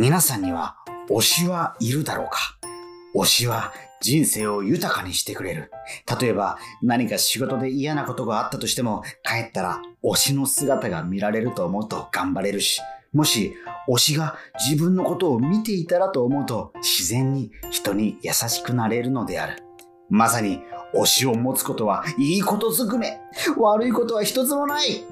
皆さんには推しはいるだろうか？推しは人生を豊かにしてくれる。例えば何か仕事で嫌なことがあったとしても帰ったら推しの姿が見られると思うと頑張れるし、もし推しが自分のことを見ていたらと思うと自然に人に優しくなれるのである。まさに推しを持つことはいいことずくめ。悪いことは一つもない。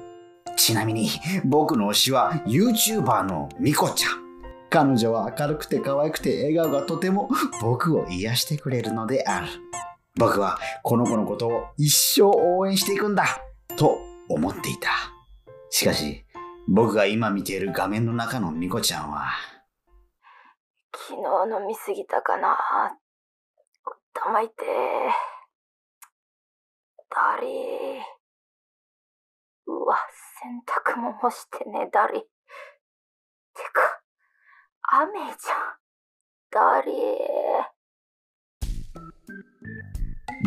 ちなみに僕の推しは YouTuber のミコちゃん。彼女は明るくて可愛くて笑顔がとても 僕を癒してくれるのである。僕はこの子のことを一生応援していくんだと思っていた。しかし僕が今見ている画面の中のミコちゃんは昨日飲みすぎたかな頭痛いて。だりうわ、洗濯も干してね、だり。てか、雨じゃん。だり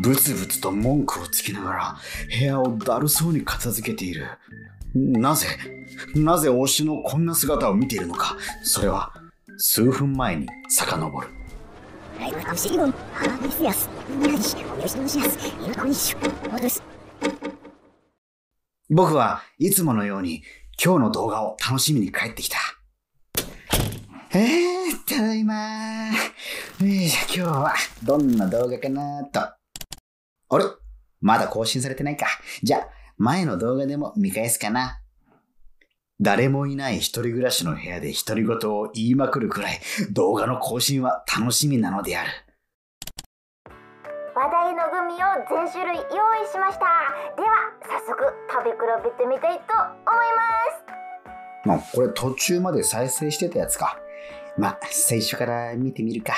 ブツブツと文句をつきながら部屋をだるそうに片付けている。なぜなぜ推しのこんな姿を見ているのかそれは数分前に遡る。僕はいつものように今日の動画を楽しみに帰ってきた。えー、ただいまー。今日はどんな動画かなと。あれ？まだ更新されてないか。じゃあ、前の動画でも見返すかな。誰もいない一人暮らしの部屋で独り言を言いまくるくらい動画の更新は楽しみなのである。話題のグミを全種類用意しました。では、早速食べ比べてみたいと思います。まあ、これ途中まで再生してたやつか。まあ、最初から見てみるか。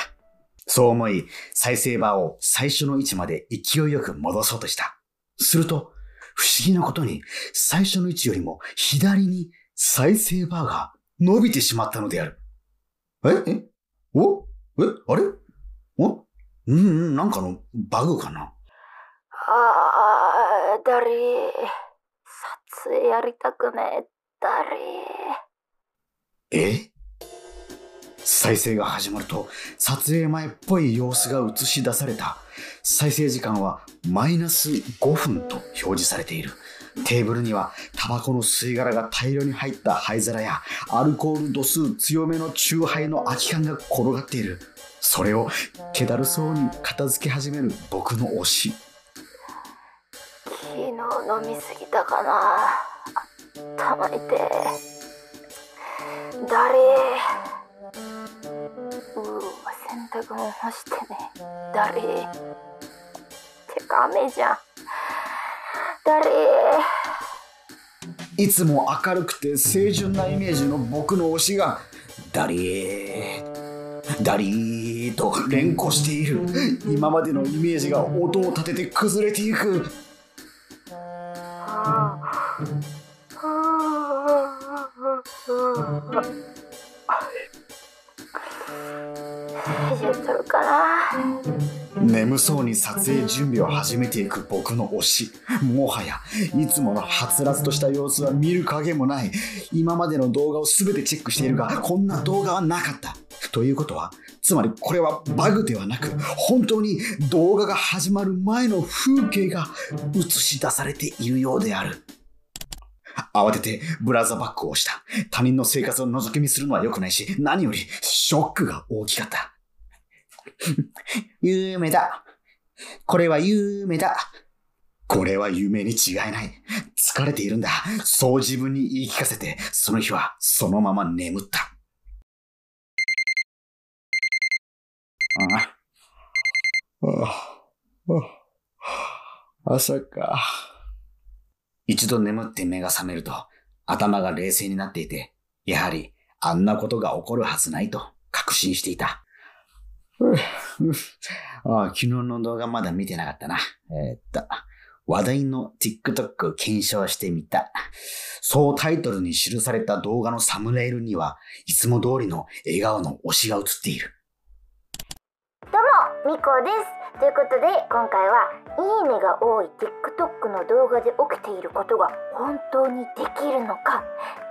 そう思い、再生バーを最初の位置まで勢いよく戻そうとした。すると、不思議なことに、最初の位置よりも左に再生バーが伸びてしまったのである。ええおえあれ？お？うん、なんかのバグかな？ああ、だり。撮影やりたくねえ、だり。え？再生が始まると撮影前っぽい様子が映し出された。再生時間はマイナス5分と表示されている。テーブルにはタバコの吸い殻が大量に入った灰皿やアルコール度数強めのチューハイの空き缶が転がっている。それを気だるそうに片付け始める僕の推し。昨日飲みすぎたかな。頭痛い誰？洗濯も干してね誰？てか雨じゃん。誰？いつも明るくて清純なイメージの僕の推しがダリーダリーと連呼している。今までのイメージが音を立てて崩れていく大丈夫かな眠そうに撮影準備を始めていく僕の推し。もはやいつものはつらつとした様子は見る影もない。今までの動画を全てチェックしているがこんな動画はなかった。ということはつまりこれはバグではなく本当に動画が始まる前の風景が映し出されているようである。慌ててブラザーバッグを押した。他人の生活を覗き見するのは良くないし、何よりショックが大きかった。夢だ。これは夢だ。これは夢に違いない。疲れているんだ。そう自分に言い聞かせて、その日はそのまま眠った。ああ。ああ。朝か。一度眠って目が覚めると、頭が冷静になっていて、やはりあんなことが起こるはずないと確信していた。あ昨日の動画まだ見てなかったな。えー、っと、話題の TikTok を検証してみた。そうタイトルに記された動画のサムネイルには、いつも通りの笑顔の推しが映っている。どうも、みこです。ということで、今回は、いいねが多い TikTok の動画で起きていることが本当にできるのか、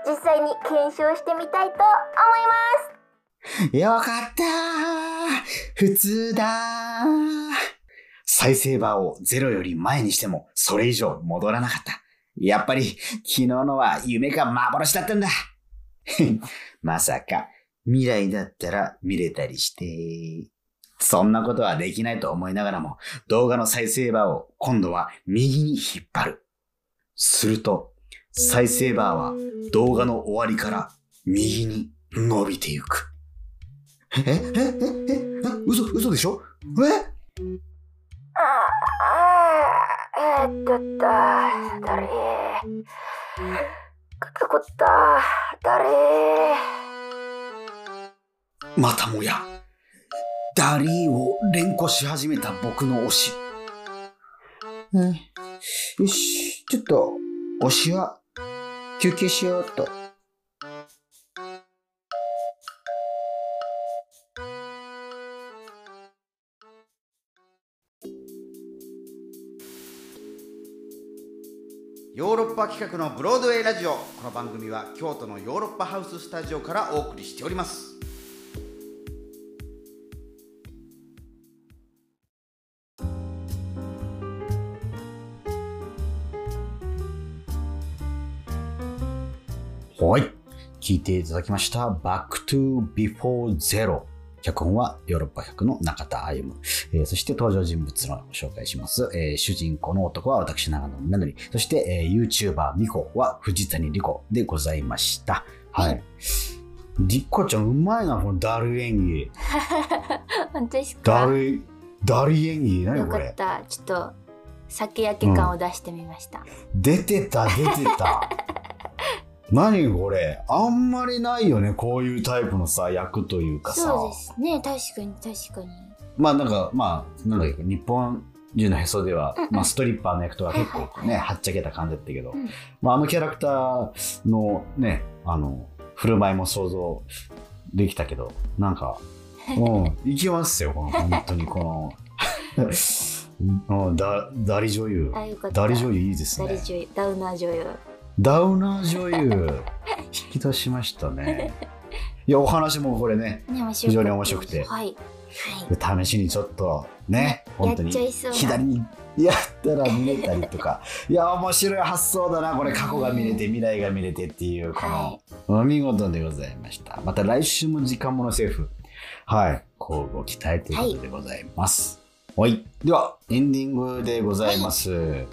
実際に検証してみたいと思います。よかった普通だ再生バーをゼロより前にしてもそれ以上戻らなかった。やっぱり昨日のは夢か幻だったんだ。まさか未来だったら見れたりして。そんなことはできないと思いながらも動画の再生バーを今度は右に引っ張る。すると再生バーは動画の終わりから右に伸びていく。え？え？え？え？え嘘、嘘でしょ？え？ああえ？ー、っとっただれ肩こっただれまたもや、ダリーを連呼し始めた僕の推し。うん、よし、ちょっと、推しは休憩しようっと。パ企画のブロードウェイラジオ。この番組は京都のヨーロッパハウススタジオからお送りしております。はい。聞いていただきました「Back to Before Zero」脚本はヨーロッパ100の中田歩。夢、えーそして登場人物の紹介します、えー主人公の男は私長野みなのり。そして、えー、YouTuber ミコは藤谷莉子でございました。はい。莉子ちゃんうまいなこのダル演技。本当ですダかルダル演技何よこれ？かった。ちょっと酒焼け感を出してみました、出てた出てた 何これ？あんまりないよねこういうタイプのさ役というかさ。そうですね。確かに確かに。まあなんかまあなんだっけ日本人のへそでは、うんうん。まあ、ストリッパーの役とは結構ねはっちゃけた感じだったけど、うん。まあ、あのキャラクターのねあの振る舞いも想像できたけどなんかうんいきますよこの本当にこの。うんだダリ女優。ダリ女優いいですダリね女優ダウナー女優ダウナー女優引き出しましたね。いやお話もこれね非常に面白くて。はい、はい、試しにちょっとね本当に左にやったら見れたりとか。いや面白い発想だなこれ。過去が見れて未来が見れてっていうこはのお見事でございました。また来週も時間ものセーフ。はい。交互期待ということでございます。はい、ではエンディングでございます。はい、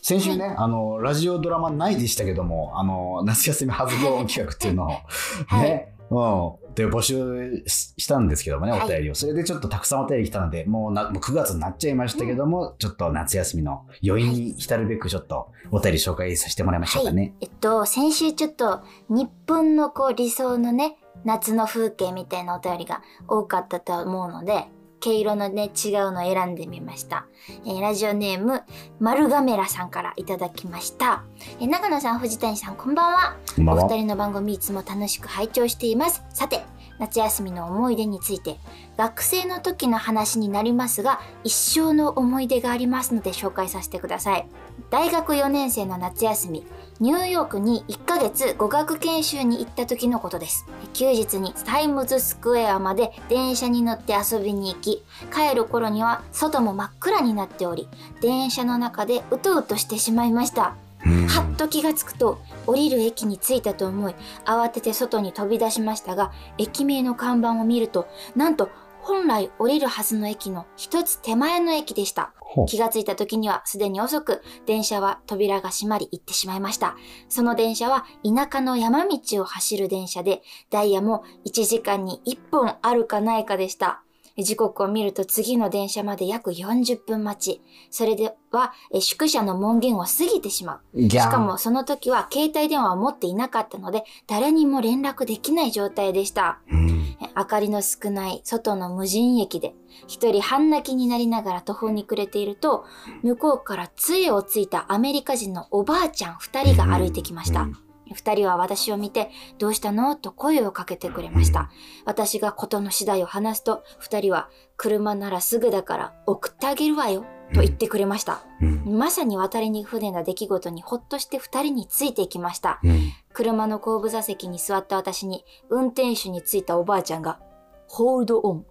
先週ね、あのラジオドラマないでしたけどもあの夏休み発動企画っていうのを はい。ね、うん、で募集ししたんですけどもね、はい。お便りを。それでちょっとたくさんお便り来たので、もうなもう9月になっちゃいましたけども、ちょっと夏休みの余韻に浸るべく、ちょっとお便り紹介させてもらいましょうかね。えっと先週ちょっと日本のこう理想のね夏の風景みたいなお便りが多かったと思うので毛色のね違うのを選んでみました、えーラジオネームマルガメラさんからいただきました、えー長野さん藤谷さんこんばんは。こんばんは。お二人の番組いつも楽しく拝聴しています。さて夏休みの思い出について学生の時の話になりますが一生の思い出がありますので紹介させてください。大学4年生の夏休みニューヨークに1ヶ月語学研修に行った時のことです。休日にタイムズスクエアまで電車に乗って遊びに行き帰る頃には外も真っ暗になっており電車の中でうとうとしてしまいました。はっと気がつくと降りる駅に着いたと思い慌てて外に飛び出しましたが駅名の看板を見るとなんと本来降りるはずの駅の一つ手前の駅でした。気がついた時にはすでに遅く電車は扉が閉まり行ってしまいました。その電車は田舎の山道を走る電車でダイヤも1時間に1本あるかないかでした時刻を見ると次の電車まで約40分待ち。それではえ宿舎の門限を過ぎてしまう。しかもその時は携帯電話を持っていなかったので誰にも連絡できない状態でした。うん。え明かりの少ない外の無人駅で一人半泣きになりながら途方に暮れていると向こうから杖をついたアメリカ人のおばあちゃん二人が歩いてきました。うん二人は私を見て、どうしたの？と声をかけてくれました。私が事の次第を話すと、二人は、車ならすぐだから送ってあげるわよ、と言ってくれました。うんまさに渡りに船な出来事にほっとして二人についていきました。うん車の後部座席に座った私に運転手についたおばあちゃんが、ホールドオン、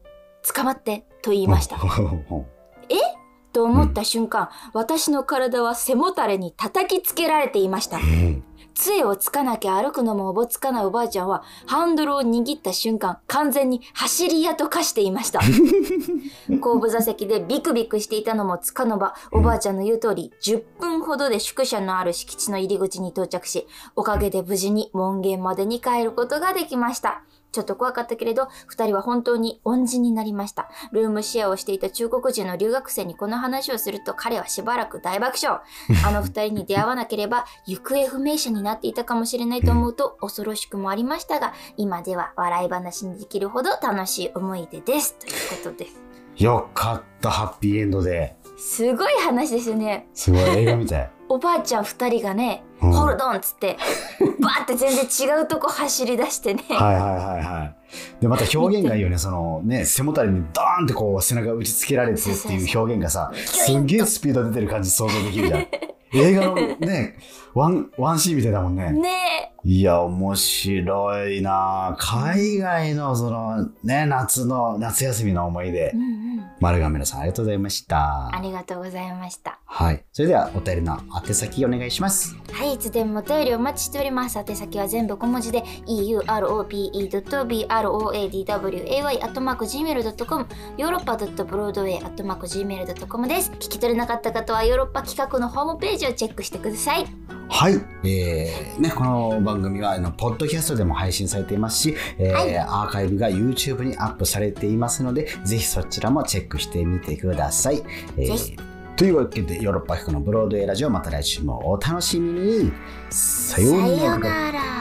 捕まってと言いました。と思った瞬間、私の体は背もたれに叩きつけられていました。杖をつかなきゃ歩くのもおぼつかないおばあちゃんは、ハンドルを握った瞬間、完全に走り屋と化していました。後部座席でビクビクしていたのもつかの間、おばあちゃんの言う通り、10分ほどで宿舎のある敷地の入り口に到着し、おかげで無事に門限までに帰ることができました。ちょっと怖かったけれど、二人は本当に恩人になりました。ルームシェアをしていた中国人の留学生にこの話をすると彼はしばらく大爆笑。あの二人に出会わなければ行方不明者になっていたかもしれないと思うと恐ろしくもありましたが、今では笑い話にできるほど楽しい思い出です。ということです。よかった、ハッピーエンドで。すごい話ですよね。すごい映画みたい。おばあちゃん二人がね、うんホールドンっつって、バーって全然違うとこ走り出してね。はいはいはいはい。で、また表現がいいよね。そのね、背もたれにドーンってこう背中打ちつけられてっていう表現がさ、すんげえスピード出てる感じ想像できるじゃん。映画のね、ワン、ワンシーンみたいだもんね。ねいや、面白いな海外のそのね、夏の、夏休みの思い出え。う。んうん。丸亀野さんありがとうございました。ありがとうございました。はい。それではお便りの宛先お願いします。はい、いつでもお便りお待ちしております。宛先は全部小文字で europe.broadway.gmail.com ヨーロッパ .broadway.gmail.com です。聞き取れなかった方はヨーロッパ企画のホームページをチェックしてください。はい。えー、ね、この番組は、あの、ポッドキャストでも配信されていますし、えーはいアーカイブが YouTube にアップされていますので、ぜひそちらもチェックしてみてください。えぜひというわけで、ヨーロッパ企画のブロードウェイラジオ、また来週もお楽しみに。さようなら。さようなら。